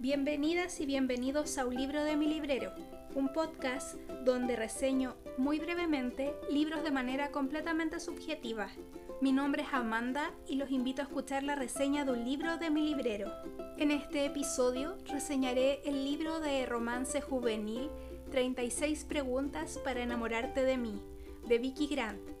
Bienvenidas y bienvenidos a Un libro de mi librero, un podcast donde reseño muy brevemente libros de manera completamente subjetiva. Mi nombre es Amanda y los invito a escuchar la reseña de un libro de mi librero. En este episodio reseñaré el libro de romance juvenil 36 preguntas para enamorarte de mí, de Vicky Grant.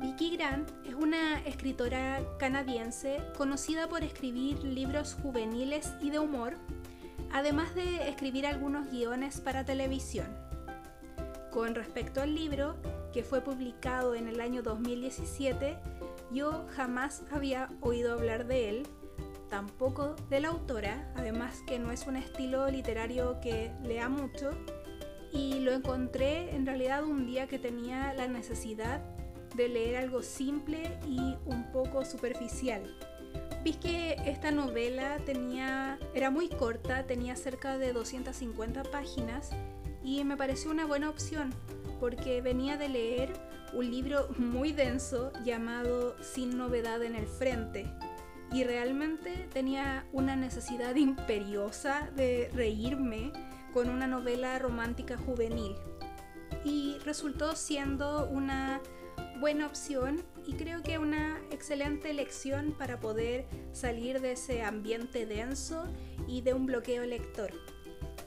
Vicky Grant es una escritora canadiense conocida por escribir libros juveniles y de humor, además de escribir algunos guiones para televisión. Con respecto al libro, que fue publicado en el año 2017, yo jamás había oído hablar de él, tampoco de la autora, además que no es un estilo literario que lea mucho, y lo encontré en realidad un día que tenía la necesidad de leer algo simple y un poco superficial. Vi que esta novela tenía, era muy corta, tenía cerca de 250 páginas y me pareció una buena opción porque venía de leer un libro muy denso llamado Sin novedad en el frente y realmente tenía una necesidad imperiosa de reírme con una novela romántica juvenil y resultó siendo una buena opción y creo que una excelente elección para poder salir de ese ambiente denso y de un bloqueo lector.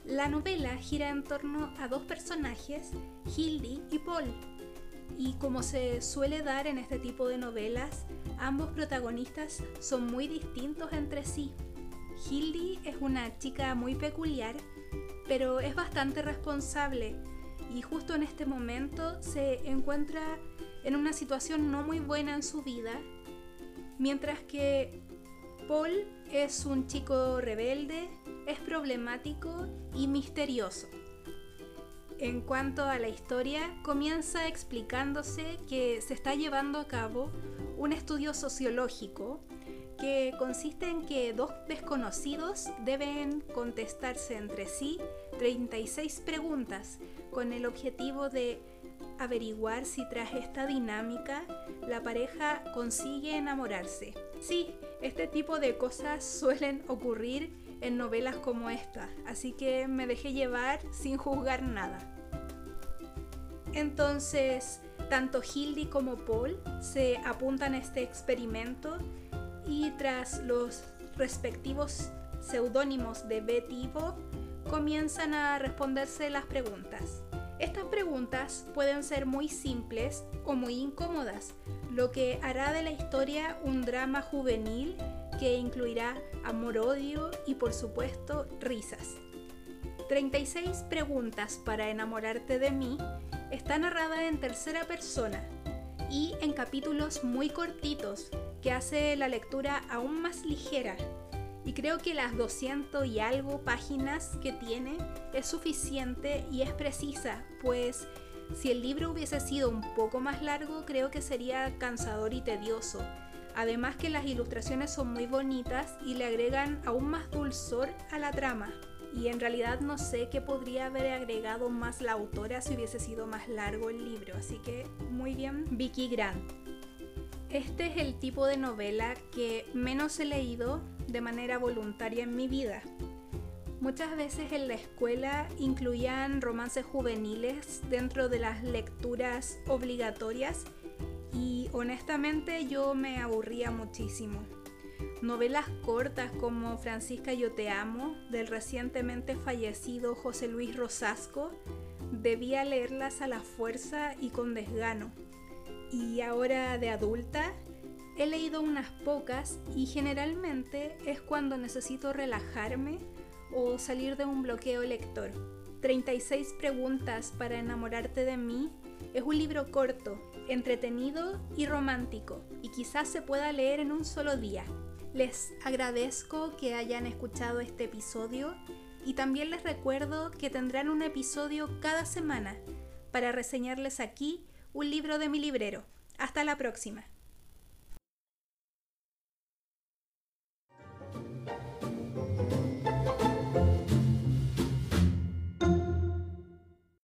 La novela gira en torno a dos personajes, Hildy y Paul, y como se suele dar en este tipo de novelas, ambos protagonistas son muy distintos entre sí. Hildy es una chica muy peculiar, pero es bastante responsable y justo en este momento se encuentra en una situación no muy buena en su vida, mientras que Paul es un chico rebelde, es problemático y misterioso. En cuanto a la historia, comienza explicándose que se está llevando a cabo un estudio sociológico que consiste en que dos desconocidos deben contestarse entre sí 36 preguntas con el objetivo de averiguar si tras esta dinámica la pareja consigue enamorarse. Sí, este tipo de cosas suelen ocurrir en novelas como esta, así que me dejé llevar sin juzgar nada. Entonces, tanto Hildy como Paul se apuntan a este experimento y tras los respectivos seudónimos de Betty y Bob, comienzan a responderse las preguntas. Estas preguntas pueden ser muy simples o muy incómodas, lo que hará de la historia un drama juvenil que incluirá amor-odio y por supuesto risas. 36 preguntas para enamorarte de mí está narrada en tercera persona y en capítulos muy cortitos que hace la lectura aún más ligera y creo que las 200 y algo páginas que tiene es suficiente y es precisa, pues si el libro hubiese sido un poco más largo creo que sería cansador y tedioso. Además que las ilustraciones son muy bonitas y le agregan aún más dulzor a la trama. Y en realidad no sé qué podría haber agregado más la autora si hubiese sido más largo el libro. Así que muy bien, Vicky Grant. Este es el tipo de novela que menos he leído de manera voluntaria en mi vida. Muchas veces en la escuela incluían romances juveniles dentro de las lecturas obligatorias y honestamente yo me aburría muchísimo. Novelas cortas como Francisca Yo Te Amo del recientemente fallecido José Luis Rosasco debía leerlas a la fuerza y con desgano y ahora de adulta he leído unas pocas y generalmente es cuando necesito relajarme o salir de un bloqueo lector. 36 preguntas para enamorarte de mí es un libro corto, entretenido y romántico y quizás se pueda leer en un solo día. Les agradezco que hayan escuchado este episodio y también les recuerdo que tendrán un episodio cada semana para reseñarles aquí un libro de mi librero. Hasta la próxima.